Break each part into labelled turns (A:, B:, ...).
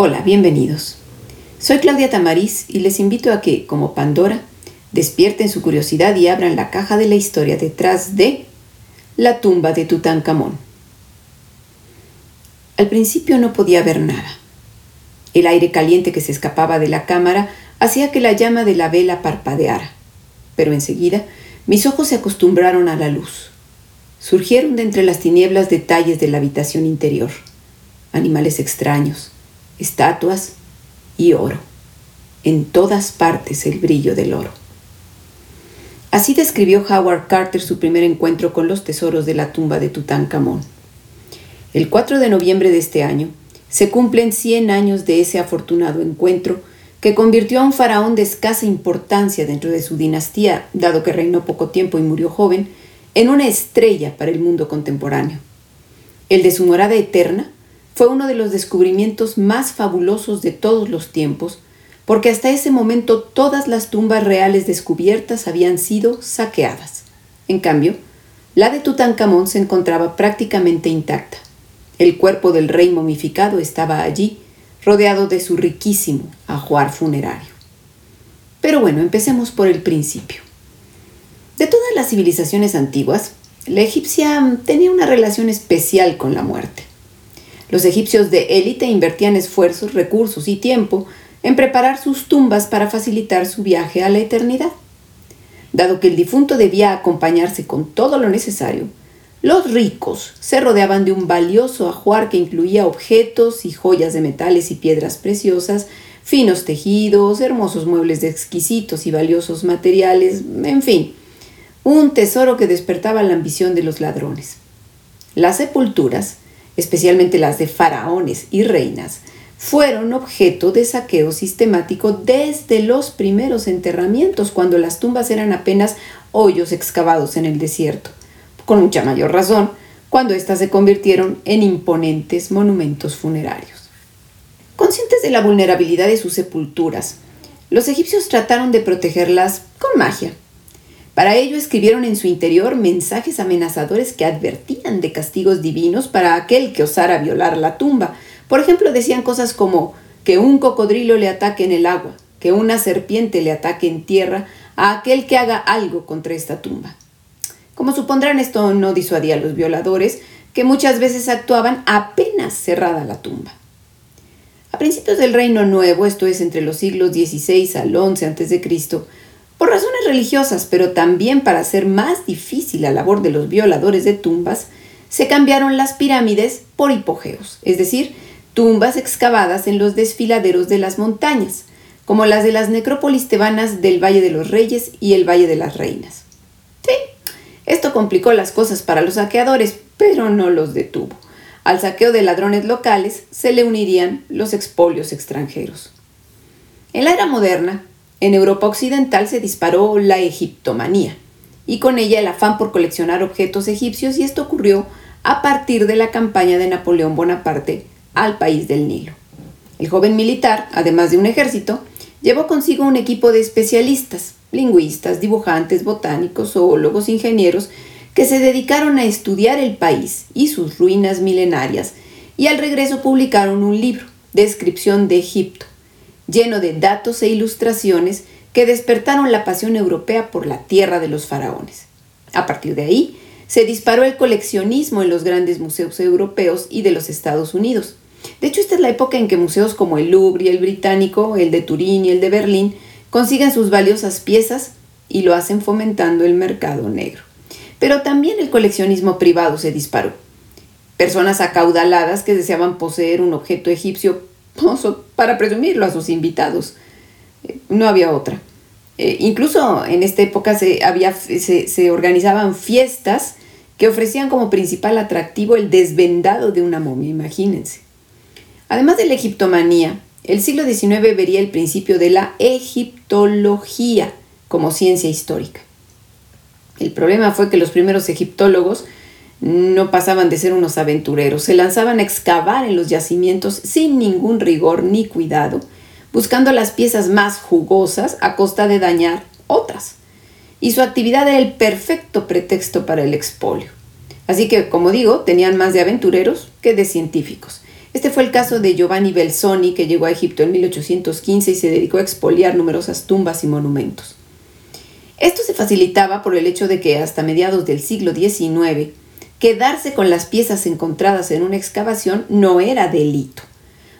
A: Hola, bienvenidos. Soy Claudia Tamariz y les invito a que, como Pandora, despierten su curiosidad y abran la caja de la historia detrás de la tumba de Tutankamón. Al principio no podía ver nada. El aire caliente que se escapaba de la cámara hacía que la llama de la vela parpadeara, pero enseguida mis ojos se acostumbraron a la luz. Surgieron de entre las tinieblas detalles de la habitación interior, animales extraños, estatuas y oro. En todas partes el brillo del oro. Así describió Howard Carter su primer encuentro con los tesoros de la tumba de Tutankamón. El 4 de noviembre de este año se cumplen 100 años de ese afortunado encuentro que convirtió a un faraón de escasa importancia dentro de su dinastía, dado que reinó poco tiempo y murió joven, en una estrella para el mundo contemporáneo. El de su morada eterna fue uno de los descubrimientos más fabulosos de todos los tiempos, porque hasta ese momento todas las tumbas reales descubiertas habían sido saqueadas. En cambio, la de Tutankamón se encontraba prácticamente intacta. El cuerpo del rey momificado estaba allí, rodeado de su riquísimo ajuar funerario. Pero bueno, empecemos por el principio. De todas las civilizaciones antiguas, la egipcia tenía una relación especial con la muerte. Los egipcios de élite invertían esfuerzos, recursos y tiempo en preparar sus tumbas para facilitar su viaje a la eternidad. Dado que el difunto debía acompañarse con todo lo necesario, los ricos se rodeaban de un valioso ajuar que incluía objetos y joyas de metales y piedras preciosas, finos tejidos, hermosos muebles de exquisitos y valiosos materiales, en fin, un tesoro que despertaba la ambición de los ladrones. Las sepulturas especialmente las de faraones y reinas, fueron objeto de saqueo sistemático desde los primeros enterramientos, cuando las tumbas eran apenas hoyos excavados en el desierto, con mucha mayor razón cuando éstas se convirtieron en imponentes monumentos funerarios. Conscientes de la vulnerabilidad de sus sepulturas, los egipcios trataron de protegerlas con magia, para ello escribieron en su interior mensajes amenazadores que advertían de castigos divinos para aquel que osara violar la tumba. Por ejemplo, decían cosas como que un cocodrilo le ataque en el agua, que una serpiente le ataque en tierra a aquel que haga algo contra esta tumba. Como supondrán, esto no disuadía a los violadores, que muchas veces actuaban apenas cerrada la tumba. A principios del Reino Nuevo, esto es entre los siglos XVI al XI a.C., por razones religiosas, pero también para hacer más difícil la labor de los violadores de tumbas, se cambiaron las pirámides por hipogeos, es decir, tumbas excavadas en los desfiladeros de las montañas, como las de las necrópolis tebanas del Valle de los Reyes y el Valle de las Reinas. Sí, esto complicó las cosas para los saqueadores, pero no los detuvo. Al saqueo de ladrones locales se le unirían los expolios extranjeros. En la era moderna, en Europa Occidental se disparó la egiptomanía y con ella el afán por coleccionar objetos egipcios y esto ocurrió a partir de la campaña de Napoleón Bonaparte al país del Nilo. El joven militar, además de un ejército, llevó consigo un equipo de especialistas, lingüistas, dibujantes, botánicos, zoólogos, ingenieros, que se dedicaron a estudiar el país y sus ruinas milenarias, y al regreso publicaron un libro, Descripción de Egipto, lleno de datos e ilustraciones que despertaron la pasión europea por la tierra de los faraones. A partir de ahí, se disparó el coleccionismo en los grandes museos europeos y de los Estados Unidos. De hecho, esta es la época en que museos como el Louvre y el británico, el de Turín y el de Berlín, consiguen sus valiosas piezas y lo hacen fomentando el mercado negro. Pero también el coleccionismo privado se disparó. Personas acaudaladas que deseaban poseer un objeto egipcio para presumirlo a sus invitados. Eh, no había otra. Eh, incluso en esta época se, había, se, se organizaban fiestas que ofrecían como principal atractivo el desvendado de una momia, imagínense. Además de la egiptomanía, el siglo XIX vería el principio de la egiptología como ciencia histórica. El problema fue que los primeros egiptólogos no pasaban de ser unos aventureros, se lanzaban a excavar en los yacimientos sin ningún rigor ni cuidado, buscando las piezas más jugosas a costa de dañar otras. Y su actividad era el perfecto pretexto para el expolio. Así que, como digo, tenían más de aventureros que de científicos. Este fue el caso de Giovanni Belzoni, que llegó a Egipto en 1815 y se dedicó a expoliar numerosas tumbas y monumentos. Esto se facilitaba por el hecho de que hasta mediados del siglo XIX, quedarse con las piezas encontradas en una excavación no era delito.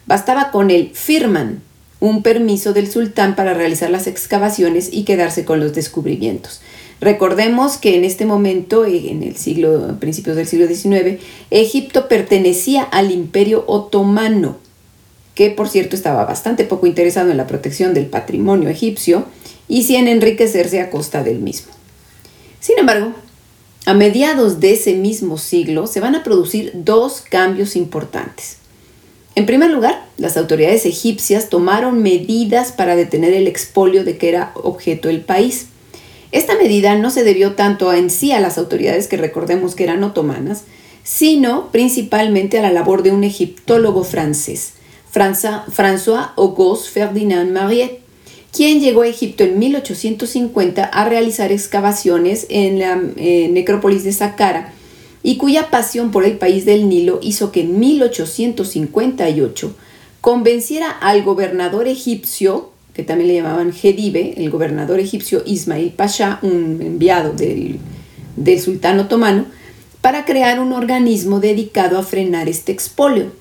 A: Bastaba con el firman, un permiso del sultán para realizar las excavaciones y quedarse con los descubrimientos. Recordemos que en este momento, en el siglo, principios del siglo XIX, Egipto pertenecía al Imperio Otomano, que por cierto estaba bastante poco interesado en la protección del patrimonio egipcio y sí en enriquecerse a costa del mismo. Sin embargo, a mediados de ese mismo siglo se van a producir dos cambios importantes. En primer lugar, las autoridades egipcias tomaron medidas para detener el expolio de que era objeto el país. Esta medida no se debió tanto en sí a las autoridades que recordemos que eran otomanas, sino principalmente a la labor de un egiptólogo francés, François Auguste Ferdinand Mariette, quien llegó a Egipto en 1850 a realizar excavaciones en la necrópolis de Saqqara y cuya pasión por el país del Nilo hizo que en 1858 convenciera al gobernador egipcio, que también le llamaban Gedive, el gobernador egipcio Ismail Pasha, un enviado del sultán otomano, para crear un organismo dedicado a frenar este expolio.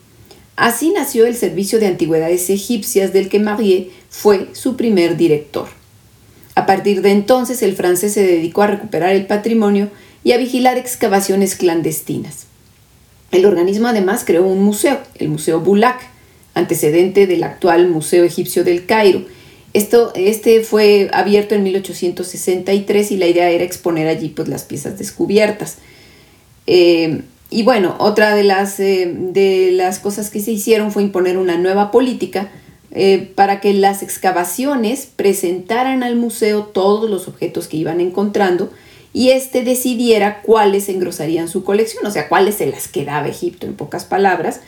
A: Así nació el Servicio de Antigüedades Egipcias del que Marie fue su primer director. A partir de entonces el francés se dedicó a recuperar el patrimonio y a vigilar excavaciones clandestinas. El organismo además creó un museo, el Museo Bulak, antecedente del actual Museo Egipcio del Cairo. Esto, este fue abierto en 1863 y la idea era exponer allí pues, las piezas descubiertas. Eh, y bueno, otra de las, eh, de las cosas que se hicieron fue imponer una nueva política eh, para que las excavaciones presentaran al museo todos los objetos que iban encontrando y éste decidiera cuáles engrosarían su colección, o sea, cuáles se las quedaba Egipto, en pocas palabras,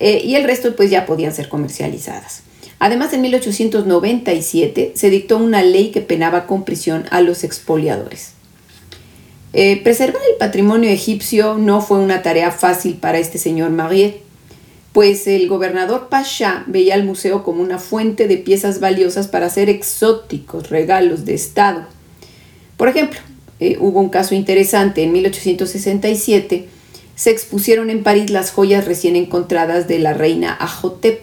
A: eh, y el resto pues ya podían ser comercializadas. Además, en 1897 se dictó una ley que penaba con prisión a los expoliadores. Eh, preservar el patrimonio egipcio no fue una tarea fácil para este señor Marie, pues el gobernador Pasha veía al museo como una fuente de piezas valiosas para hacer exóticos regalos de Estado. Por ejemplo, eh, hubo un caso interesante. En 1867 se expusieron en París las joyas recién encontradas de la reina Ajotep.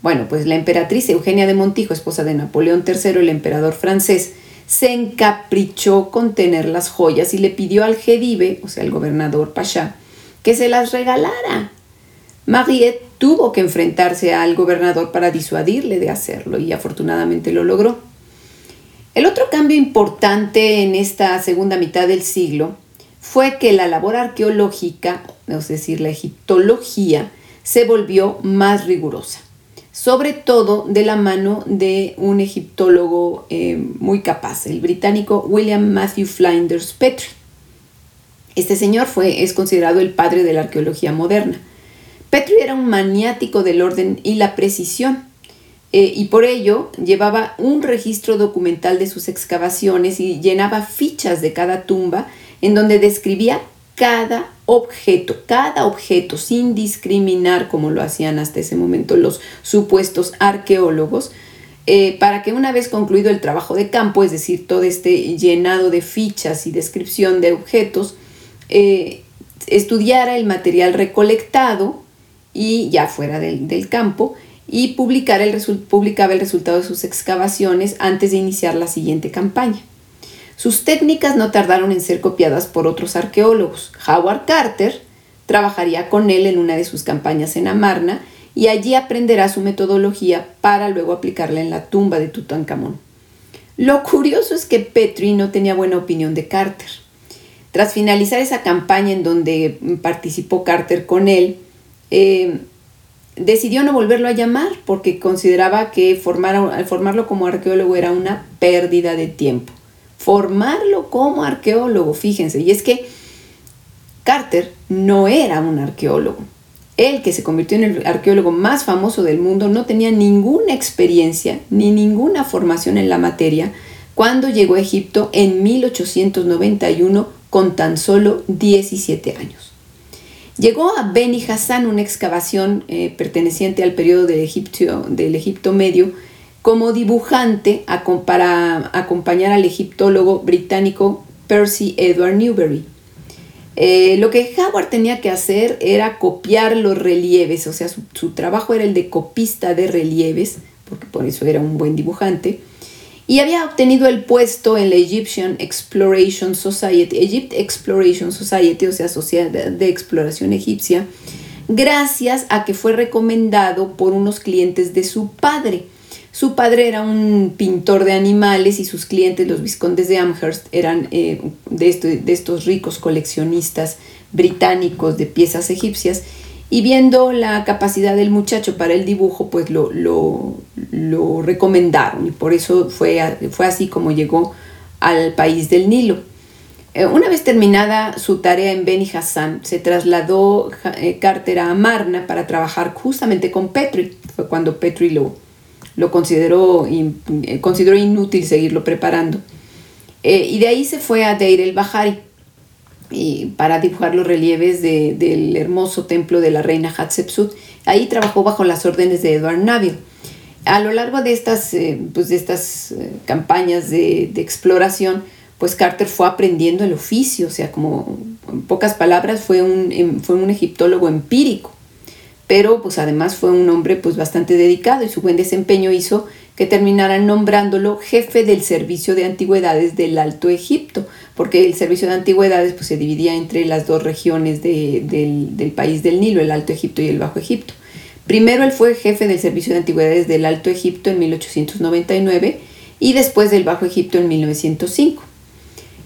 A: Bueno, pues la emperatriz Eugenia de Montijo, esposa de Napoleón III, el emperador francés, se encaprichó con tener las joyas y le pidió al Gedive, o sea, el gobernador Pasha, que se las regalara. Mariette tuvo que enfrentarse al gobernador para disuadirle de hacerlo y afortunadamente lo logró. El otro cambio importante en esta segunda mitad del siglo fue que la labor arqueológica, es decir, la egiptología, se volvió más rigurosa, sobre todo de la mano de un egiptólogo eh, muy capaz, el británico William Matthew Flinders Petrie. Este señor fue, es considerado el padre de la arqueología moderna. Petrie era un maniático del orden y la precisión eh, y por ello llevaba un registro documental de sus excavaciones y llenaba fichas de cada tumba en donde describía cada objeto, cada objeto, sin discriminar como lo hacían hasta ese momento los supuestos arqueólogos, eh, para que una vez concluido el trabajo de campo, es decir, todo este llenado de fichas y descripción de objetos, eh, estudiara el material recolectado y ya fuera del campo, y publicar el publicaba el resultado de sus excavaciones antes de iniciar la siguiente campaña. Sus técnicas no tardaron en ser copiadas por otros arqueólogos. Howard Carter trabajaría con él en una de sus campañas en Amarna y allí aprenderá su metodología para luego aplicarla en la tumba de Tutankamón. Lo curioso es que Petrie no tenía buena opinión de Carter. Tras finalizar esa campaña en donde participó Carter con él, eh, decidió no volverlo a llamar porque consideraba que formar, formarlo como arqueólogo era una pérdida de tiempo. Formarlo como arqueólogo, fíjense, y es que Carter no era un arqueólogo. Él, que se convirtió en el arqueólogo más famoso del mundo, no tenía ninguna experiencia ni ninguna formación en la materia cuando llegó a Egipto en 1891 con tan solo 17 años. Llegó a Beni Hassan, una excavación eh, perteneciente al periodo del Egipto, del Egipto Medio, como dibujante para acompañar al egiptólogo británico Percy Edward Newberry. Eh, lo que Howard tenía que hacer era copiar los relieves, o sea, su, trabajo era el de copista de relieves, porque por eso era un buen dibujante, y había obtenido el puesto en la Egyptian Exploration Society, Egypt Exploration Society, o sea, Sociedad de Exploración Egipcia, gracias a que fue recomendado por unos clientes de su padre. Su padre era un pintor de animales y sus clientes, los viscondes de Amherst, eran eh, de, estos ricos coleccionistas británicos de piezas egipcias. Y viendo la capacidad del muchacho para el dibujo, pues lo, lo, recomendaron y por eso fue, fue así como llegó al país del Nilo. Eh, una vez terminada su tarea en Beni Hassan, se trasladó eh, Carter a Amarna para trabajar justamente con Petri. Fue cuando Petri lo, lo consideró, eh, consideró inútil seguirlo preparando. Eh, y de ahí se fue a Deir el Bahari para dibujar los relieves del hermoso templo de la reina Hatshepsut. Ahí trabajó bajo las órdenes de Edward Naville. A lo largo de estas, eh, pues de estas campañas de, de, exploración, pues Carter fue aprendiendo el oficio, o sea, como en pocas palabras, fue un, em, fue un egiptólogo empírico pero pues además fue un hombre pues bastante dedicado y su buen desempeño hizo que terminaran nombrándolo jefe del servicio de antigüedades del Alto Egipto, porque el servicio de antigüedades pues se dividía entre las dos regiones del, país del Nilo, el Alto Egipto y el Bajo Egipto. Primero él fue jefe del servicio de antigüedades del Alto Egipto en 1899 y después del Bajo Egipto en 1905.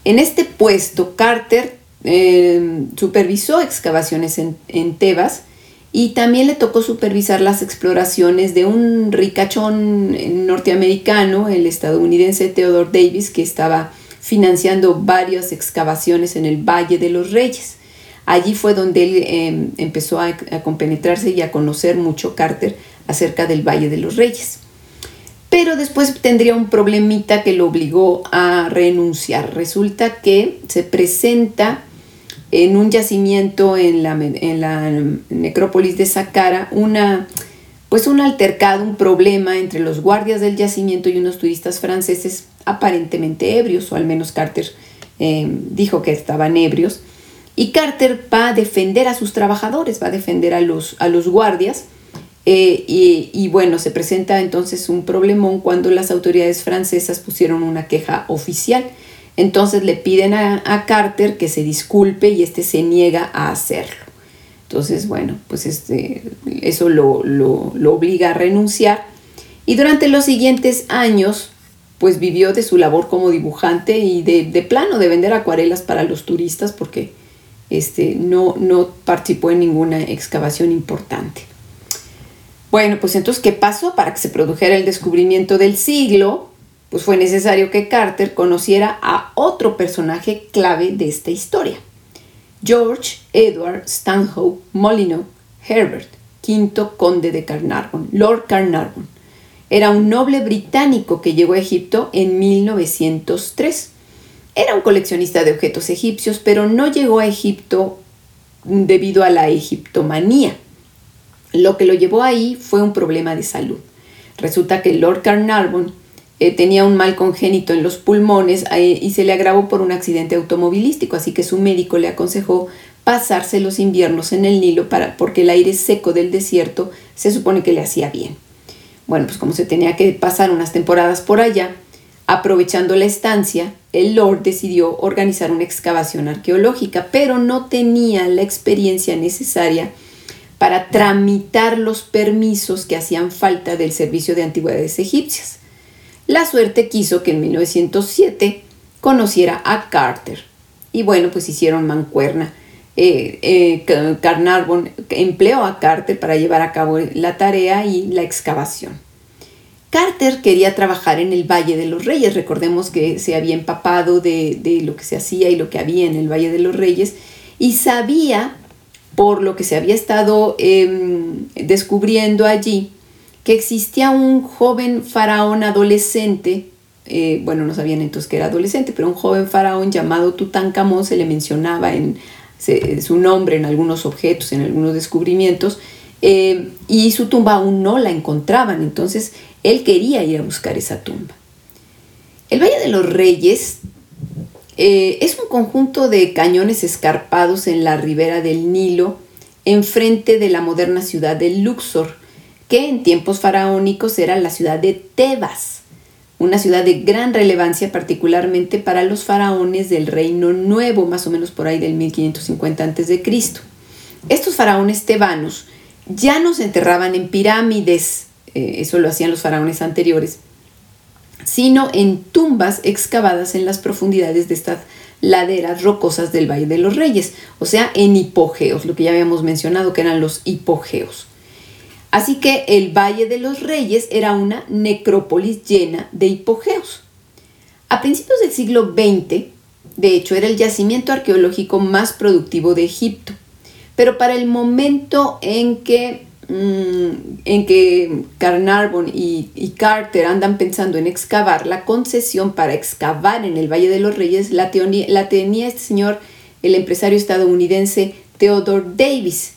A: En este puesto, Carter eh, supervisó excavaciones en, en Tebas, y también le tocó supervisar las exploraciones de un ricachón norteamericano, el estadounidense Theodore Davis, que estaba financiando varias excavaciones en el Valle de los Reyes. Allí fue donde él em, empezó a, compenetrarse y a conocer mucho Carter acerca del Valle de los Reyes. Pero después tendría un problemita que lo obligó a renunciar. Resulta que se presenta en un yacimiento en la, en la necrópolis de Saqqara una, pues un altercado, un problema entre los guardias del yacimiento y unos turistas franceses aparentemente ebrios, o al menos Carter eh, dijo que estaban ebrios. Y Carter va a defender a sus trabajadores, va a defender a los, a los guardias. Eh, y, y, bueno, se presenta entonces un problemón cuando las autoridades francesas pusieron una queja oficial entonces le piden a, Carter que se disculpe y este se niega a hacerlo. Entonces, bueno, pues este, eso lo, obliga a renunciar. Y durante los siguientes años, pues vivió de su labor como dibujante y de, plano de vender acuarelas para los turistas porque este, no, no participó en ninguna excavación importante. Bueno, pues entonces, ¿qué pasó? Para que se produjera el descubrimiento del siglo, pues fue necesario que Carter conociera a otro personaje clave de esta historia, George Edward Stanhope Molyneux Herbert, quinto conde de Carnarvon, Lord Carnarvon. Era un noble británico que llegó a Egipto en 1903. Era un coleccionista de objetos egipcios, pero no llegó a Egipto debido a la egiptomanía. Lo que lo llevó ahí fue un problema de salud. Resulta que Lord Carnarvon eh, tenía un mal congénito en los pulmones y se le agravó por un accidente automovilístico, así que su médico le aconsejó pasarse los inviernos en el Nilo para, porque el aire seco del desierto se supone que le hacía bien. Bueno, pues como se tenía que pasar unas temporadas por allá, aprovechando la estancia, el Lord decidió organizar una excavación arqueológica, pero no tenía la experiencia necesaria para tramitar los permisos que hacían falta del Servicio de Antigüedades Egipcias. La suerte quiso que en 1907 conociera a Carter. Y bueno, pues hicieron mancuerna. Eh, eh, Carnarvon empleó a Carter para llevar a cabo la tarea y la excavación. Carter quería trabajar en el Valle de los Reyes. Recordemos que se había empapado de, lo que se hacía y lo que había en el Valle de los Reyes y sabía, por lo que se había estado em, descubriendo allí, que existía un joven faraón adolescente, eh, bueno, no sabían entonces que era adolescente, pero un joven faraón llamado Tutankamón se le mencionaba en su nombre en algunos objetos, en algunos descubrimientos, eh, y su tumba aún no la encontraban, entonces él quería ir a buscar esa tumba. El Valle de los Reyes eh, es un conjunto de cañones escarpados en la ribera del Nilo, enfrente de la moderna ciudad de Luxor, que en tiempos faraónicos era la ciudad de Tebas, una ciudad de gran relevancia particularmente para los faraones del Reino Nuevo, más o menos por ahí del 1550 a.C. Estos faraones tebanos ya no se enterraban en pirámides, eh, eso lo hacían los faraones anteriores, sino en tumbas excavadas en las profundidades de estas laderas rocosas del Valle de los Reyes, o sea, en hipogeos, lo que ya habíamos mencionado que eran los hipogeos. Así que el Valle de los Reyes era una necrópolis llena de hipogeos. A principios del siglo XX, de hecho, era el yacimiento arqueológico más productivo de Egipto. Pero para el momento en que, mm, en que Carnarvon y, y, Carter andan pensando en excavar, la concesión para excavar en el Valle de los Reyes la, la tenía este señor, el empresario estadounidense Theodore Davis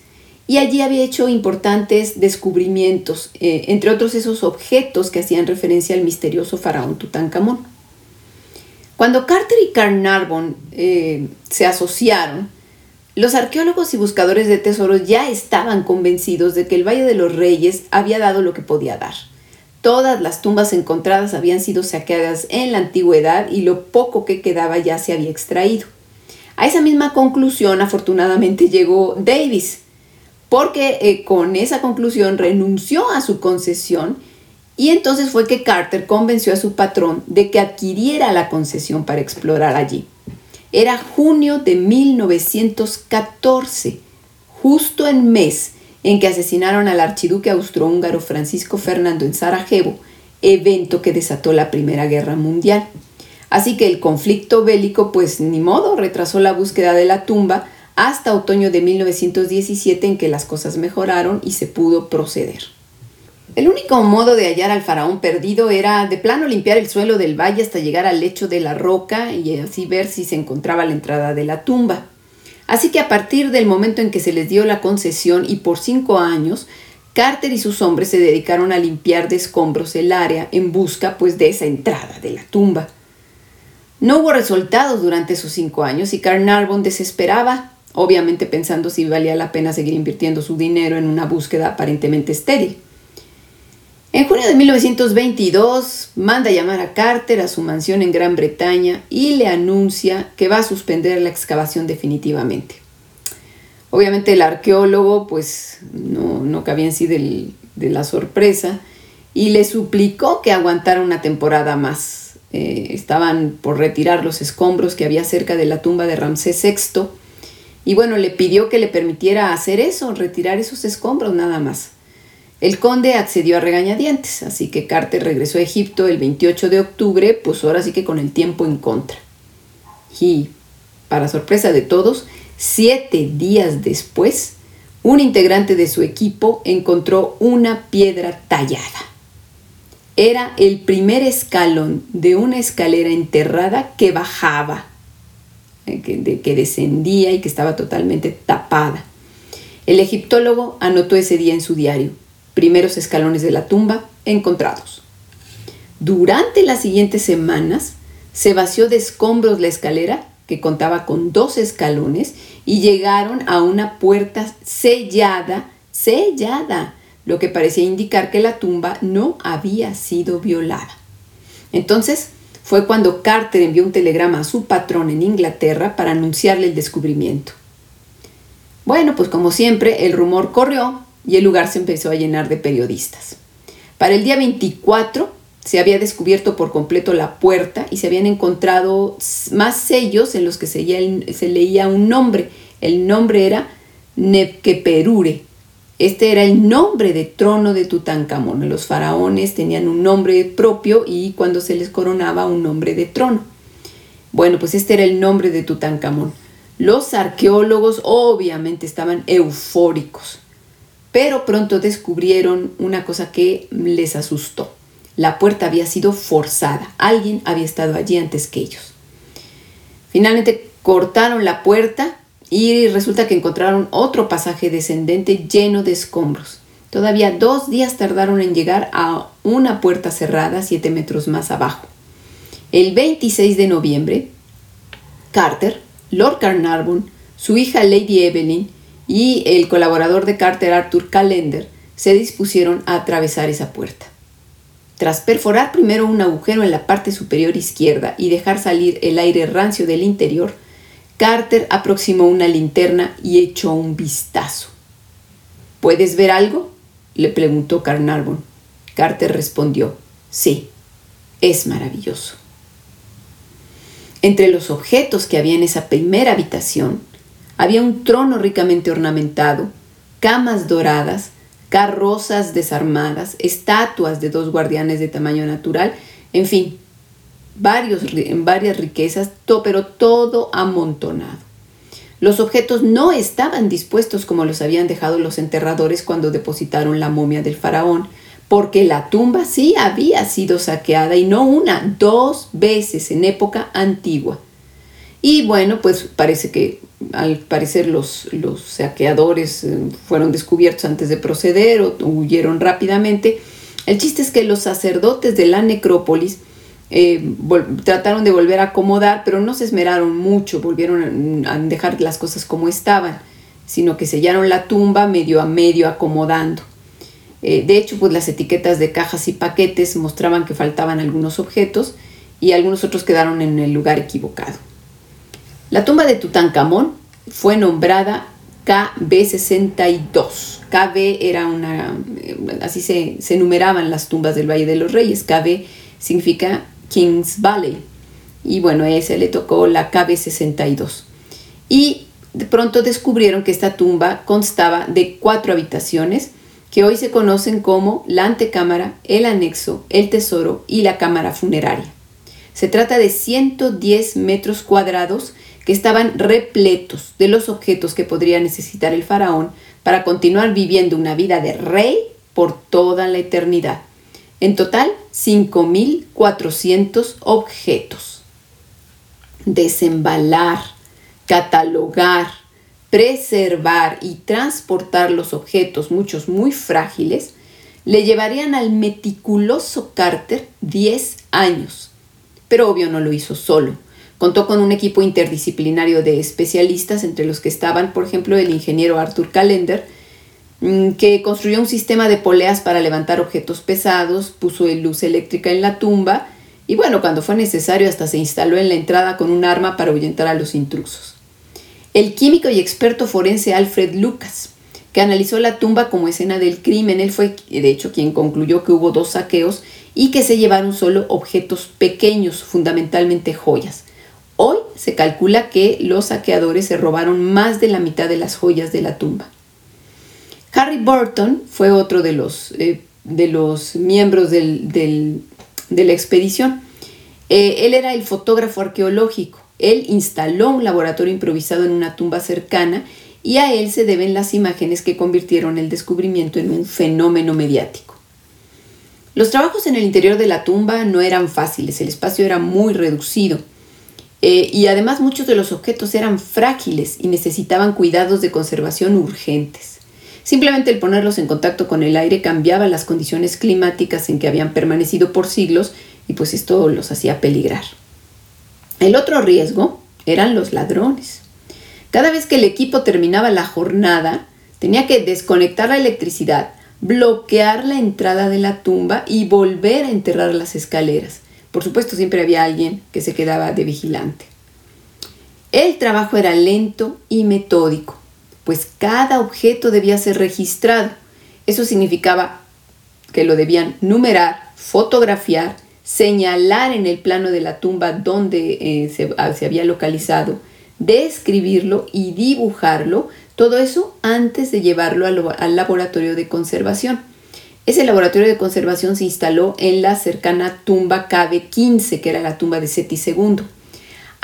A: y allí había hecho importantes descubrimientos, eh, entre otros esos objetos que hacían referencia al misterioso faraón Tutankamón. Cuando Carter y Carnarvon eh, se asociaron, los arqueólogos y buscadores de tesoros ya estaban convencidos de que el Valle de los Reyes había dado lo que podía dar. Todas las tumbas encontradas habían sido saqueadas en la antigüedad y lo poco que quedaba ya se había extraído. A esa misma conclusión afortunadamente llegó Davis, porque eh, con esa conclusión renunció a su concesión y entonces fue que Carter convenció a su patrón de que adquiriera la concesión para explorar allí. Era junio de 1914, justo el mes en que asesinaron al archiduque austrohúngaro Francisco Fernando en Sarajevo, evento que desató la Primera Guerra Mundial. Así que el conflicto bélico, pues ni modo, retrasó la búsqueda de la tumba hasta otoño de 1917 en que las cosas mejoraron y se pudo proceder. El único modo de hallar al faraón perdido era de plano limpiar el suelo del valle hasta llegar al lecho de la roca y así ver si se encontraba la entrada de la tumba. Así que a partir del momento en que se les dio la concesión y por cinco años, Carter y sus hombres se dedicaron a limpiar de escombros el área en busca pues de esa entrada de la tumba. No hubo resultados durante esos cinco años y Carnarvon desesperaba obviamente pensando si valía la pena seguir invirtiendo su dinero en una búsqueda aparentemente estéril. En junio de 1922 manda llamar a Carter a su mansión en Gran Bretaña y le anuncia que va a suspender la excavación definitivamente. Obviamente el arqueólogo pues no, no cabía en sí de la sorpresa y le suplicó que aguantara una temporada más. Eh, estaban por retirar los escombros que había cerca de la tumba de Ramsés VI y bueno, le pidió que le permitiera hacer eso, retirar esos escombros nada más. El conde accedió a regañadientes, así que Carter regresó a Egipto el 28 de octubre, pues ahora sí que con el tiempo en contra. Y, para sorpresa de todos, siete días después, un integrante de su equipo encontró una piedra tallada. Era el primer escalón de una escalera enterrada que bajaba eh, que, descendía y que estaba totalmente tapada. El egiptólogo anotó ese día en su diario, primeros escalones de la tumba encontrados. Durante las siguientes semanas se vació de escombros la escalera, que contaba con dos escalones, y llegaron a una puerta sellada, sellada, lo que parecía indicar que la tumba no había sido violada. Entonces, fue cuando Carter envió un telegrama a su patrón en Inglaterra para anunciarle el descubrimiento. Bueno, pues como siempre, el rumor corrió y el lugar se empezó a llenar de periodistas. Para el día 24 se había descubierto por completo la puerta y se habían encontrado más sellos en los que se, leía un nombre. El nombre era Nebkeperure, este era el nombre de trono de Tutankamón. Los faraones tenían un nombre propio y cuando se les coronaba un nombre de trono. Bueno, pues este era el nombre de Tutankamón. Los arqueólogos obviamente estaban eufóricos, pero pronto descubrieron una cosa que les asustó. La puerta había sido forzada. Alguien había estado allí antes que ellos. Finalmente cortaron la puerta y resulta que encontraron otro pasaje descendente lleno de escombros. Todavía dos días tardaron en llegar a una puerta cerrada siete metros más abajo. El 26 de noviembre, Carter, Lord Carnarvon, su hija Lady Evelyn y el colaborador de Carter Arthur Callender se dispusieron a atravesar esa puerta. Tras perforar primero un agujero en la parte superior izquierda y dejar salir el aire rancio del interior, Carter aproximó una linterna y echó un vistazo. ¿Puedes ver algo? le preguntó Carnarvon. Carter respondió, sí, es maravilloso. Entre los objetos que había en esa primera habitación, había un trono ricamente ornamentado, camas doradas, carrozas desarmadas, estatuas de dos guardianes de tamaño natural, en fin, varios, varias riquezas, pero todo amontonado. Los objetos no estaban dispuestos como los habían dejado los enterradores cuando depositaron la momia del faraón, porque la tumba sí había sido saqueada y no una, dos veces en época antigua. Y bueno, pues parece que al parecer los, los saqueadores eh, fueron descubiertos antes de proceder o huyeron rápidamente. El chiste es que los sacerdotes de la necrópolis eh, trataron de volver a acomodar, pero no se esmeraron mucho, volvieron a dejar las cosas como estaban, sino que sellaron la tumba medio a medio acomodando. Eh, de hecho, pues las etiquetas de cajas y paquetes mostraban que faltaban algunos objetos y algunos otros quedaron en el lugar equivocado. La tumba de Tutankamón fue nombrada KB62. KB era una, eh, así se, se numeraban las tumbas del Valle de los Reyes. KB significa Kings Valley. Y bueno, a ese le tocó la KB62. Y de pronto descubrieron que esta tumba constaba de cuatro habitaciones que hoy se conocen como la antecámara, el anexo, el tesoro y la cámara funeraria. Se trata de 110 metros cuadrados que estaban repletos de los objetos que podría necesitar el faraón para continuar viviendo una vida de rey por toda la eternidad. En total, 5.400 objetos. Desembalar, catalogar, preservar y transportar los objetos, muchos muy frágiles, le llevarían al meticuloso Carter 10 años. Pero obvio no lo hizo solo. Contó con un equipo interdisciplinario de especialistas, entre los que estaban, por ejemplo, el ingeniero Arthur Callender, que construyó un sistema de poleas para levantar objetos pesados, puso luz eléctrica en la tumba y bueno, cuando fue necesario hasta se instaló en la entrada con un arma para ahuyentar a los intrusos. El químico y experto forense Alfred Lucas, que analizó la tumba como escena del crimen, él fue de hecho quien concluyó que hubo dos saqueos y que se llevaron solo objetos pequeños, fundamentalmente joyas. Hoy se calcula que los saqueadores se robaron más de la mitad de las joyas de la tumba. Harry Burton fue otro de los, eh, de los miembros de la expedición. Eh, él era el fotógrafo arqueológico. Él instaló un laboratorio improvisado en una tumba cercana y a él se deben las imágenes que convirtieron el descubrimiento en un fenómeno mediático. Los trabajos en el interior de la tumba no eran fáciles, el espacio era muy reducido eh, y además muchos de los objetos eran frágiles y necesitaban cuidados de conservación urgentes. Simplemente el ponerlos en contacto con el aire cambiaba las condiciones climáticas en que habían permanecido por siglos y pues esto los hacía peligrar. El otro riesgo eran los ladrones. Cada vez que el equipo terminaba la jornada, tenía que desconectar la electricidad, bloquear la entrada de la tumba y volver a enterrar las escaleras. Por supuesto, siempre había alguien que se quedaba de vigilante. El trabajo era lento y metódico pues cada objeto debía ser registrado. Eso significaba que lo debían numerar, fotografiar, señalar en el plano de la tumba donde eh, ah, se, había localizado, describirlo y dibujarlo, todo eso antes de llevarlo al laboratorio de conservación. Ese laboratorio de conservación se instaló en la cercana tumba KB15, que era la tumba de Seti II.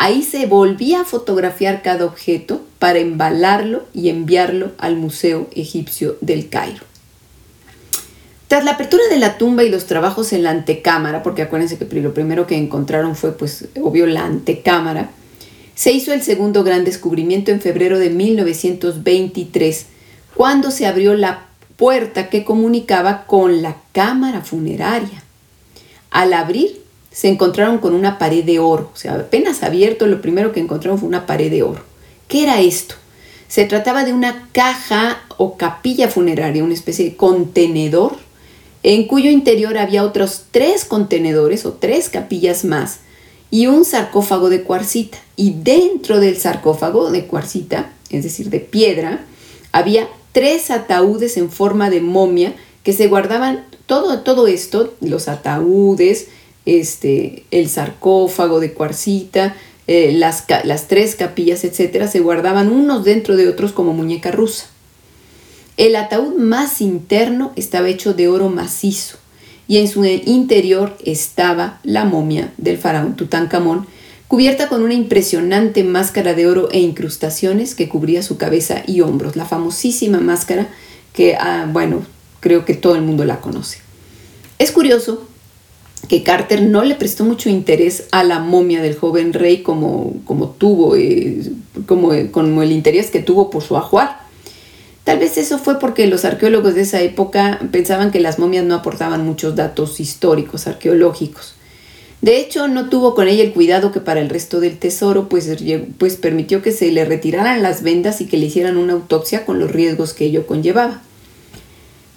A: Ahí se volvía a fotografiar cada objeto para embalarlo y enviarlo al Museo Egipcio del Cairo. Tras la apertura de la tumba y los trabajos en la antecámara, porque acuérdense que lo primero que encontraron fue, pues, obvio, la antecámara, Se hizo el segundo gran descubrimiento en febrero de 1923, cuando se abrió la puerta que comunicaba con la cámara funeraria. Al abrir, se encontraron con una pared de oro. O sea, apenas abierto, lo primero que encontraron fue una pared de oro. ¿Qué era esto? Se trataba de una caja o capilla funeraria, una especie de contenedor, en cuyo interior había otros tres contenedores o tres capillas más y un sarcófago de cuarcita. Y dentro del sarcófago de cuarcita, es decir, de piedra, había tres ataúdes en forma de momia que se guardaban todo, todo esto, los ataúdes, este, el sarcófago de cuarcita, eh, las, las tres capillas, etcétera, se guardaban unos dentro de otros como muñeca rusa. El ataúd más interno estaba hecho de oro macizo y en su interior estaba la momia del faraón Tutankamón, cubierta con una impresionante máscara de oro e incrustaciones que cubría su cabeza y hombros, la famosísima máscara que, ah, bueno, creo que todo el mundo la conoce. Es curioso que Carter no le prestó mucho interés a la momia del joven rey como, como tuvo, eh, como, como el interés que tuvo por su ajuar. Tal vez eso fue porque los arqueólogos de esa época pensaban que las momias no aportaban muchos datos históricos, arqueológicos. De hecho, no tuvo con ella el cuidado que para el resto del tesoro, pues, pues permitió que se le retiraran las vendas y que le hicieran una autopsia con los riesgos que ello conllevaba.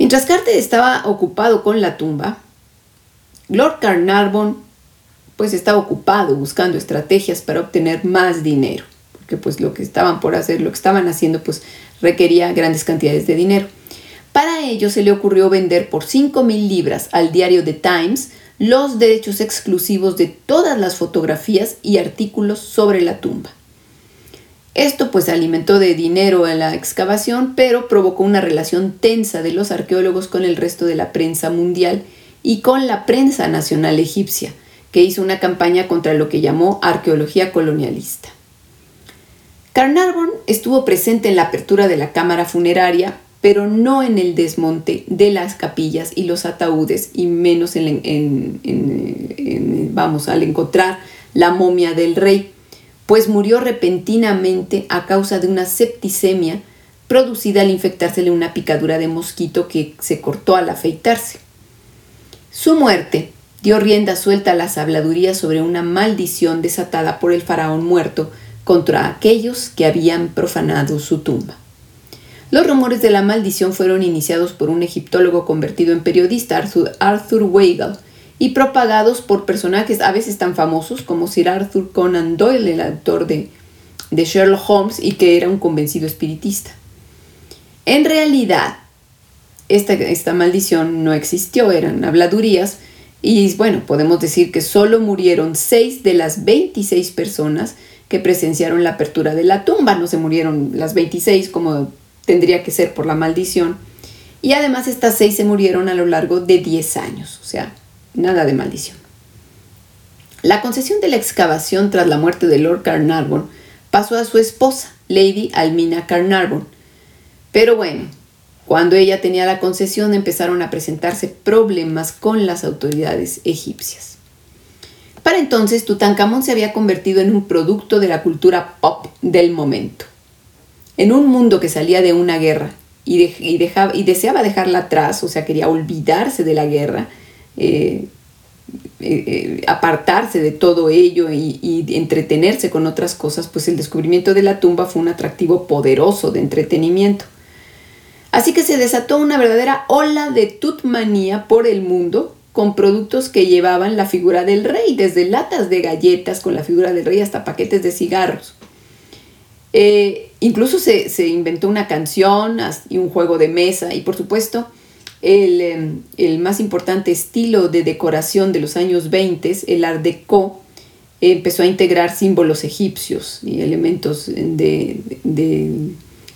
A: Mientras Carter estaba ocupado con la tumba, Lord Carnarvon pues estaba ocupado buscando estrategias para obtener más dinero, porque pues lo que estaban por hacer, lo que estaban haciendo pues requería grandes cantidades de dinero. Para ello se le ocurrió vender por 5 mil libras al diario The Times los derechos exclusivos de todas las fotografías y artículos sobre la tumba. Esto pues alimentó de dinero en la excavación, pero provocó una relación tensa de los arqueólogos con el resto de la prensa mundial y con la prensa nacional egipcia, que hizo una campaña contra lo que llamó arqueología colonialista. Carnarvon estuvo presente en la apertura de la cámara funeraria, pero no en el desmonte de las capillas y los ataúdes, y menos en, vamos, al encontrar la momia del rey, pues murió repentinamente a causa de una septicemia producida al infectársele una picadura de mosquito que se cortó al afeitarse. Su muerte dio rienda suelta a las habladurías sobre una maldición desatada por el faraón muerto, contra aquellos que habían profanado su tumba. Los rumores de la maldición fueron iniciados por un egiptólogo convertido en periodista, Arthur, Arthur Weigel, y propagados por personajes a veces tan famosos como Sir Arthur Conan Doyle, el autor de, de Sherlock Holmes y que era un convencido espiritista. En realidad, esta, esta maldición no existió, eran habladurías, y bueno, podemos decir que solo murieron seis de las 26 personas que presenciaron la apertura de la tumba. No se murieron las 26 como tendría que ser por la maldición. Y además estas seis se murieron a lo largo de 10 años, o sea, nada de maldición. La concesión de la excavación tras la muerte de Lord Carnarvon pasó a su esposa, Lady Almina Carnarvon. Pero bueno, cuando ella tenía la concesión empezaron a presentarse problemas con las autoridades egipcias. Para entonces, Tutankamón se había convertido en un producto de la cultura pop del momento. En un mundo que salía de una guerra y, deseaba dejarla atrás, o sea, quería olvidarse de la guerra, eh, eh, eh, apartarse de todo ello y, entretenerse con otras cosas, pues el descubrimiento de la tumba fue un atractivo poderoso de entretenimiento. Así que se desató una verdadera ola de tutmanía por el mundo con productos que llevaban la figura del rey, desde latas de galletas con la figura del rey hasta paquetes de cigarros. Eh, incluso se, inventó una canción y un juego de mesa y por supuesto el, em, el, más importante estilo de decoración de los años 20, el Art Deco, empezó a integrar símbolos egipcios y elementos de, de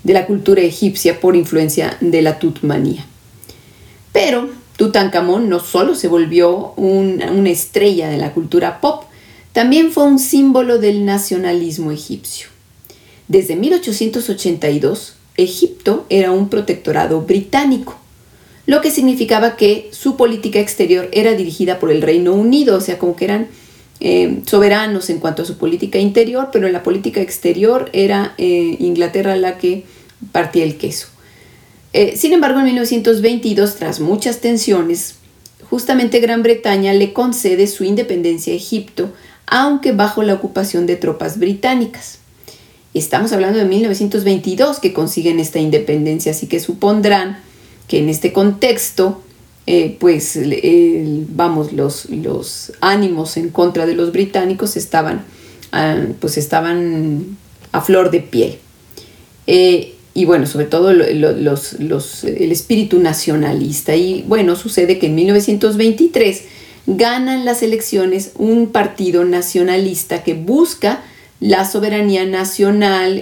A: la cultura egipcia por influencia de la tutmanía. Pero Tutankamón no solo se volvió una estrella de la cultura pop, también fue un símbolo del nacionalismo egipcio. Desde 1882, Egipto era un protectorado británico, lo que significaba que su política exterior era dirigida por el Reino Unido, o sea, como que eran eh, soberanos en cuanto a su política interior, pero en la política exterior era eh, Inglaterra la que partía el queso. Eh, sin embargo, en 1922, tras muchas tensiones, justamente Gran Bretaña le concede su independencia a Egipto, aunque bajo la ocupación de tropas británicas. Estamos hablando de 1922 que consiguen esta independencia, así que supondrán que en este contexto eh, pues vamos, los, los, ánimos en contra de los británicos estaban, ah, pues estaban a flor de piel. Eh, y bueno, sobre todo los, el espíritu nacionalista. Y bueno, sucede que en 1923 ganan las elecciones un partido nacionalista que busca la soberanía nacional,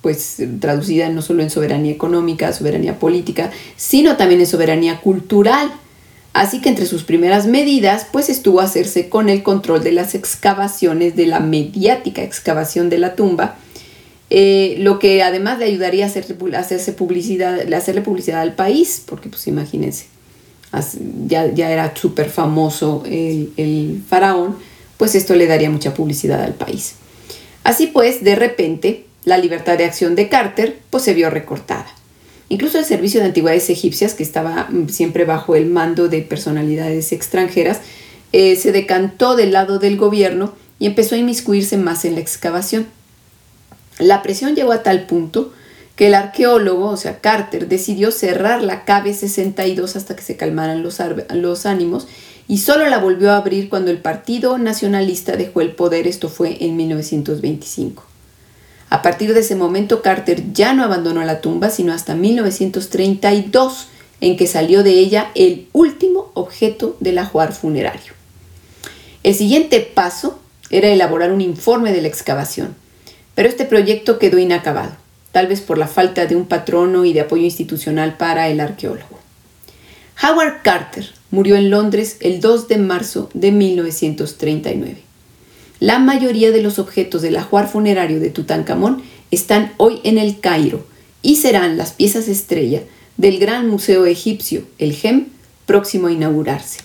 A: pues traducida no solo en soberanía económica, soberanía política, sino también en soberanía cultural. Así que entre sus primeras medidas, pues estuvo a hacerse con el control de las excavaciones, de la mediática excavación de la tumba, eh, lo que además le ayudaría a, hacer, hacerse publicidad, hacerle publicidad al país, porque pues imagínense, ya, ya era súper famoso el, el faraón, pues esto le daría mucha publicidad al país. Así pues, de repente, la libertad de acción de Carter pues, se vio recortada. Incluso el Servicio de Antigüedades Egipcias, que estaba mm, siempre bajo el mando de personalidades extranjeras, eh, se decantó del lado del gobierno y empezó a inmiscuirse más en la excavación. La presión llegó a tal punto que el arqueólogo, o sea, Carter, decidió cerrar la KB62 hasta que se calmaran los, los ánimos y solo la volvió a abrir cuando el Partido Nacionalista dejó el poder, esto fue en 1925. A partir de ese momento, Carter ya no abandonó la tumba, sino hasta 1932, en que salió de ella el último objeto del ajuar funerario. El siguiente paso era elaborar un informe de la excavación, pero este proyecto quedó inacabado, tal vez por la falta de un patrono y de apoyo institucional para el arqueólogo. Howard Carter murió en Londres el 2 de marzo de 1939. La mayoría de los objetos del ajuar funerario de Tutankamón están hoy en el Cairo y serán las piezas estrella del gran museo egipcio, el GEM, próximo a inaugurarse.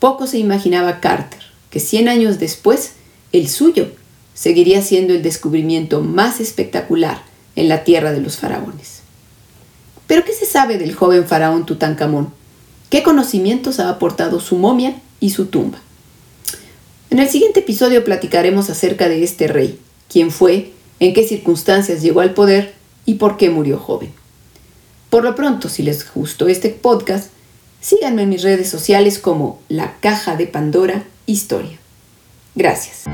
A: Poco se imaginaba Carter que 100 años después, el suyo seguiría siendo el descubrimiento más espectacular en la tierra de los faraones. Pero ¿qué se sabe del joven faraón Tutankamón? ¿Qué conocimientos ha aportado su momia y su tumba? En el siguiente episodio platicaremos acerca de este rey, quién fue, en qué circunstancias llegó al poder y por qué murió joven. Por lo pronto, si les gustó este podcast, síganme en mis redes sociales como La Caja de Pandora Historia. Gracias.